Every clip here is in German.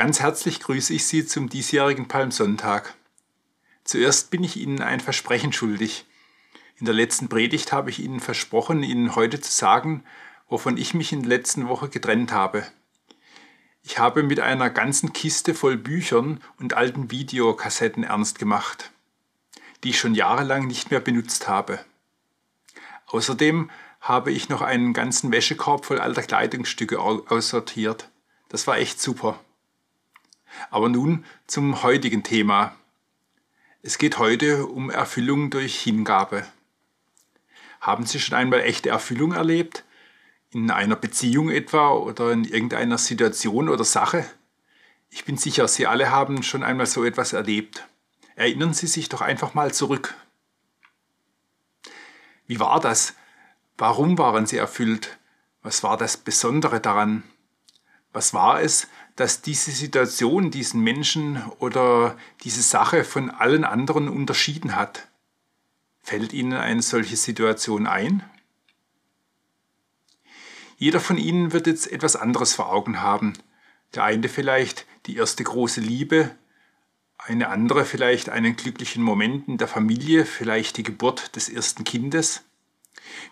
Ganz herzlich grüße ich Sie zum diesjährigen Palmsonntag. Zuerst bin ich Ihnen ein Versprechen schuldig. In der letzten Predigt habe ich Ihnen versprochen, Ihnen heute zu sagen, wovon ich mich in der letzten Woche getrennt habe. Ich habe mit einer ganzen Kiste voll Büchern und alten Videokassetten ernst gemacht, die ich schon jahrelang nicht mehr benutzt habe. Außerdem habe ich noch einen ganzen Wäschekorb voll alter Kleidungsstücke aussortiert. Das war echt super. Aber nun zum heutigen Thema. Es geht heute um Erfüllung durch Hingabe. Haben Sie schon einmal echte Erfüllung erlebt? In einer Beziehung etwa oder in irgendeiner Situation oder Sache? Ich bin sicher, Sie alle haben schon einmal so etwas erlebt. Erinnern Sie sich doch einfach mal zurück. Wie war das? Warum waren Sie erfüllt? Was war das Besondere daran? Was war es, dass diese Situation diesen Menschen oder diese Sache von allen anderen unterschieden hat. Fällt Ihnen eine solche Situation ein? Jeder von Ihnen wird jetzt etwas anderes vor Augen haben. Der eine vielleicht die erste große Liebe, eine andere vielleicht einen glücklichen Moment in der Familie, vielleicht die Geburt des ersten Kindes.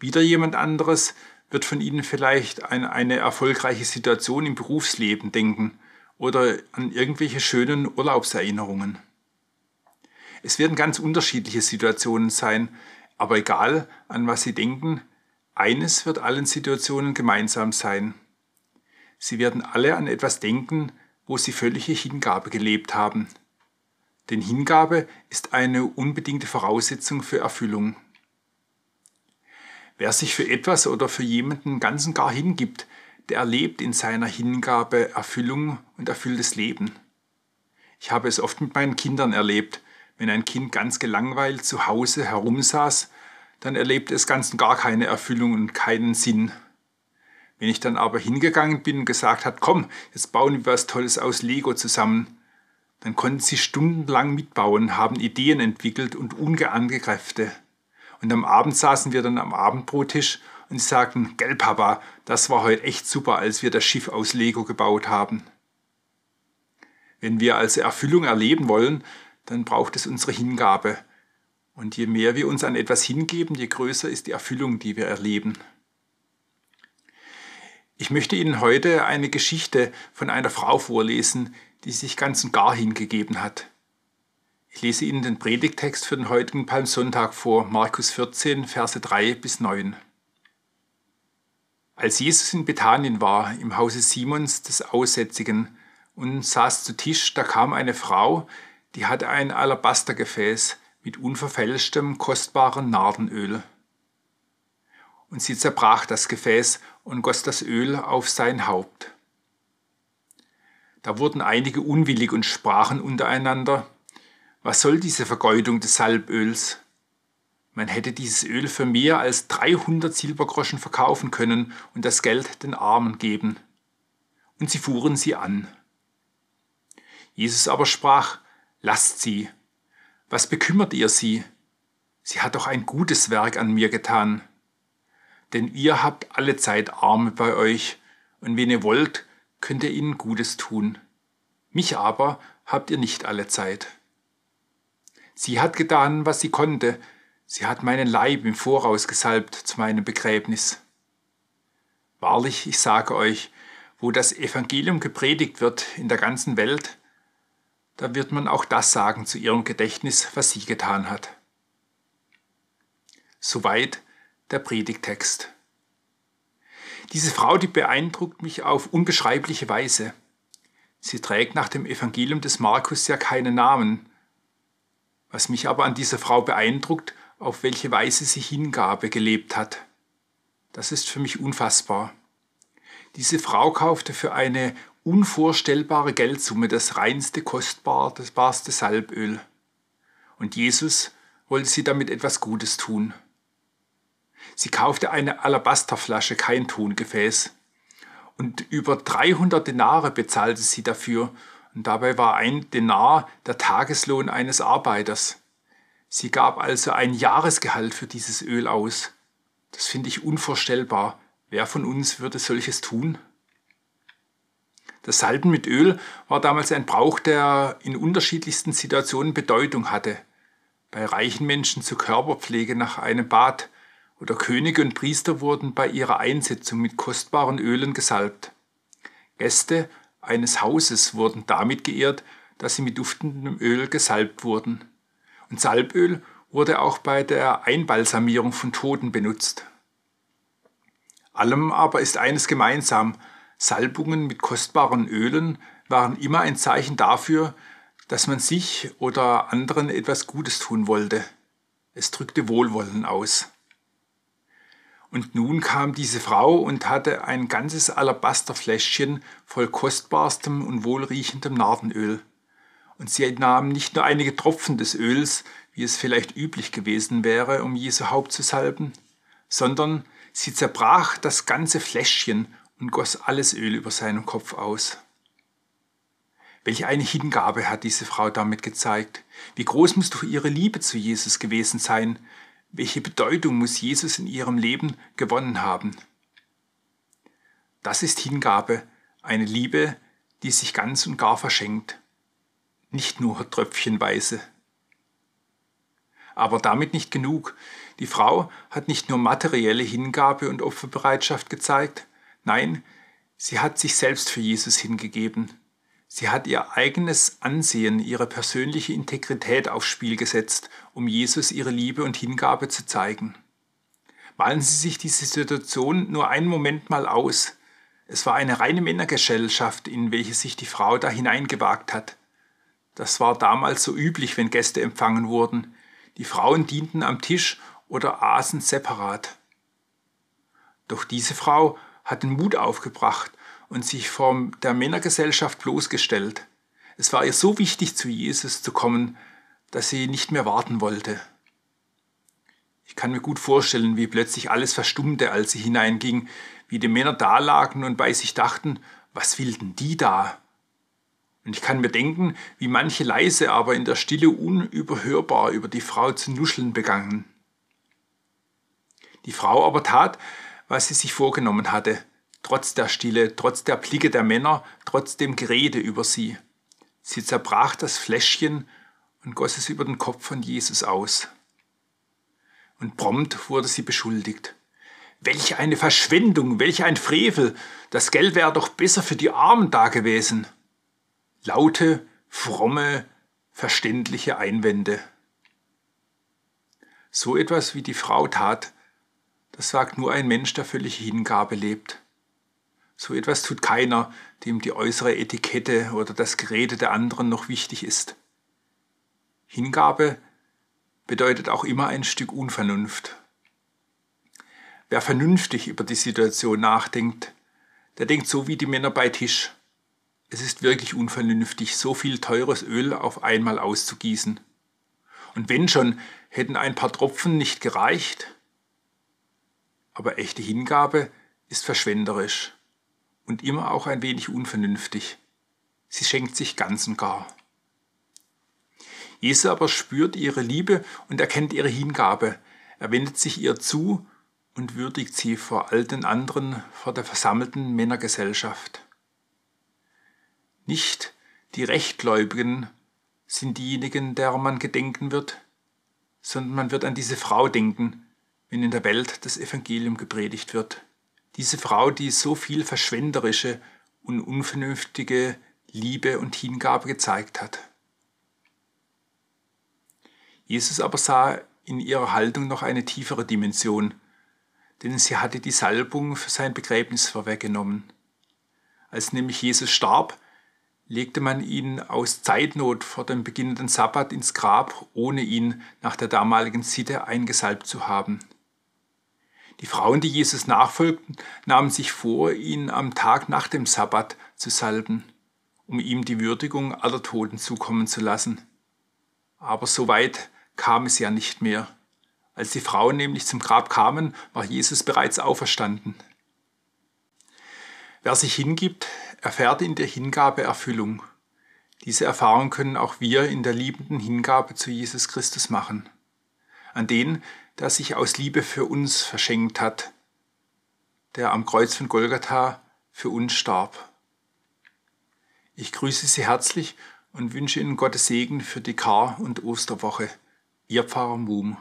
Wieder jemand anderes wird von Ihnen vielleicht an eine erfolgreiche Situation im Berufsleben denken oder an irgendwelche schönen Urlaubserinnerungen. Es werden ganz unterschiedliche Situationen sein, aber egal an was Sie denken, eines wird allen Situationen gemeinsam sein. Sie werden alle an etwas denken, wo Sie völlige Hingabe gelebt haben. Denn Hingabe ist eine unbedingte Voraussetzung für Erfüllung. Wer sich für etwas oder für jemanden ganz und gar hingibt, der erlebt in seiner Hingabe Erfüllung und erfülltes Leben. Ich habe es oft mit meinen Kindern erlebt. Wenn ein Kind ganz gelangweilt zu Hause herumsaß, dann erlebt es ganz und gar keine Erfüllung und keinen Sinn. Wenn ich dann aber hingegangen bin und gesagt hat, komm, jetzt bauen wir was Tolles aus Lego zusammen, dann konnten sie stundenlang mitbauen, haben Ideen entwickelt und ungeahnte Kräfte. Und am Abend saßen wir dann am Abendbrottisch und sagten, gell Papa, das war heute echt super, als wir das Schiff aus Lego gebaut haben. Wenn wir also Erfüllung erleben wollen, dann braucht es unsere Hingabe. Und je mehr wir uns an etwas hingeben, je größer ist die Erfüllung, die wir erleben. Ich möchte Ihnen heute eine Geschichte von einer Frau vorlesen, die sich ganz und gar hingegeben hat. Ich lese Ihnen den Predigtext für den heutigen Palmsonntag vor, Markus 14, Verse 3 bis 9. Als Jesus in Bethanien war, im Hause Simons des Aussätzigen, und saß zu Tisch, da kam eine Frau, die hatte ein Alabastergefäß mit unverfälschtem, kostbaren Nardenöl. Und sie zerbrach das Gefäß und goss das Öl auf sein Haupt. Da wurden einige unwillig und sprachen untereinander, was soll diese Vergeudung des Salböls? Man hätte dieses Öl für mehr als 300 Silbergroschen verkaufen können und das Geld den Armen geben. Und sie fuhren sie an. Jesus aber sprach, lasst sie. Was bekümmert ihr sie? Sie hat doch ein gutes Werk an mir getan. Denn ihr habt alle Zeit Arme bei euch, und wenn ihr wollt, könnt ihr ihnen Gutes tun. Mich aber habt ihr nicht alle Zeit. Sie hat getan, was sie konnte, Sie hat meinen Leib im Voraus gesalbt zu meinem Begräbnis. Wahrlich, ich sage euch, wo das Evangelium gepredigt wird in der ganzen Welt, da wird man auch das sagen zu ihrem Gedächtnis, was sie getan hat. Soweit der Predigtext. Diese Frau, die beeindruckt mich auf unbeschreibliche Weise. Sie trägt nach dem Evangelium des Markus ja keinen Namen. Was mich aber an dieser Frau beeindruckt, auf welche Weise sie Hingabe gelebt hat. Das ist für mich unfassbar. Diese Frau kaufte für eine unvorstellbare Geldsumme das reinste, kostbarste Salböl. Und Jesus wollte sie damit etwas Gutes tun. Sie kaufte eine Alabasterflasche, kein Tongefäß. Und über 300 Denare bezahlte sie dafür. Und dabei war ein Denar der Tageslohn eines Arbeiters. Sie gab also ein Jahresgehalt für dieses Öl aus. Das finde ich unvorstellbar. Wer von uns würde solches tun? Das Salben mit Öl war damals ein Brauch, der in unterschiedlichsten Situationen Bedeutung hatte. Bei reichen Menschen zur Körperpflege nach einem Bad oder Könige und Priester wurden bei ihrer Einsetzung mit kostbaren Ölen gesalbt. Gäste eines Hauses wurden damit geehrt, dass sie mit duftendem Öl gesalbt wurden. Und Salböl wurde auch bei der Einbalsamierung von Toten benutzt. Allem aber ist eines gemeinsam, Salbungen mit kostbaren Ölen waren immer ein Zeichen dafür, dass man sich oder anderen etwas Gutes tun wollte. Es drückte Wohlwollen aus. Und nun kam diese Frau und hatte ein ganzes Alabasterfläschchen voll kostbarstem und wohlriechendem Nardenöl. Und sie nahm nicht nur einige Tropfen des Öls, wie es vielleicht üblich gewesen wäre, um Jesu Haupt zu salben, sondern sie zerbrach das ganze Fläschchen und goss alles Öl über seinen Kopf aus. Welch eine Hingabe hat diese Frau damit gezeigt? Wie groß muss doch ihre Liebe zu Jesus gewesen sein? Welche Bedeutung muss Jesus in ihrem Leben gewonnen haben? Das ist Hingabe, eine Liebe, die sich ganz und gar verschenkt, nicht nur tröpfchenweise. Aber damit nicht genug. Die Frau hat nicht nur materielle Hingabe und Opferbereitschaft gezeigt, Nein, sie hat sich selbst für Jesus hingegeben. Sie hat ihr eigenes Ansehen, ihre persönliche Integrität aufs Spiel gesetzt, um Jesus ihre Liebe und Hingabe zu zeigen. Malen Sie sich diese Situation nur einen Moment mal aus. Es war eine reine Männergesellschaft, in welche sich die Frau da hineingewagt hat. Das war damals so üblich, wenn Gäste empfangen wurden. Die Frauen dienten am Tisch oder aßen separat. Doch diese Frau hat den Mut aufgebracht und sich vor der Männergesellschaft bloßgestellt. Es war ihr so wichtig, zu Jesus zu kommen, dass sie nicht mehr warten wollte. Ich kann mir gut vorstellen, wie plötzlich alles verstummte, als sie hineinging, wie die Männer dalagen und bei sich dachten, was will denn die da? Und ich kann mir denken, wie manche leise, aber in der Stille unüberhörbar über die Frau zu nuscheln begannen. Die Frau aber tat, was sie sich vorgenommen hatte, trotz der Stille, trotz der Blicke der Männer, trotz dem Gerede über sie. Sie zerbrach das Fläschchen und goss es über den Kopf von Jesus aus. Und prompt wurde sie beschuldigt. Welch eine Verschwendung, welch ein Frevel, das Geld wäre doch besser für die Armen da gewesen. Laute, fromme, verständliche Einwände. So etwas wie die Frau tat, das sagt nur ein Mensch, der völlige Hingabe lebt. So etwas tut keiner, dem die äußere Etikette oder das Gerede der anderen noch wichtig ist. Hingabe bedeutet auch immer ein Stück Unvernunft. Wer vernünftig über die Situation nachdenkt, der denkt so wie die Männer bei Tisch. Es ist wirklich unvernünftig, so viel teures Öl auf einmal auszugießen. Und wenn schon, hätten ein paar Tropfen nicht gereicht, aber echte Hingabe ist verschwenderisch und immer auch ein wenig unvernünftig. Sie schenkt sich ganz und gar. Jesus aber spürt ihre Liebe und erkennt ihre Hingabe. Er wendet sich ihr zu und würdigt sie vor all den anderen, vor der versammelten Männergesellschaft. Nicht die Rechtgläubigen sind diejenigen, derer man gedenken wird, sondern man wird an diese Frau denken, wenn in der Welt das Evangelium gepredigt wird. Diese Frau, die so viel verschwenderische und unvernünftige Liebe und Hingabe gezeigt hat. Jesus aber sah in ihrer Haltung noch eine tiefere Dimension, denn sie hatte die Salbung für sein Begräbnis vorweggenommen. Als nämlich Jesus starb, legte man ihn aus Zeitnot vor dem beginnenden Sabbat ins Grab, ohne ihn nach der damaligen Sitte eingesalbt zu haben. Die Frauen, die Jesus nachfolgten, nahmen sich vor, ihn am Tag nach dem Sabbat zu salben, um ihm die Würdigung aller Toten zukommen zu lassen. Aber so weit kam es ja nicht mehr. Als die Frauen nämlich zum Grab kamen, war Jesus bereits auferstanden. Wer sich hingibt, erfährt in der Hingabe Erfüllung. Diese Erfahrung können auch wir in der liebenden Hingabe zu Jesus Christus machen. An den, der sich aus Liebe für uns verschenkt hat, der am Kreuz von Golgatha für uns starb. Ich grüße Sie herzlich und wünsche Ihnen Gottes Segen für die Kar- und Osterwoche. Ihr Pfarrer Muhm.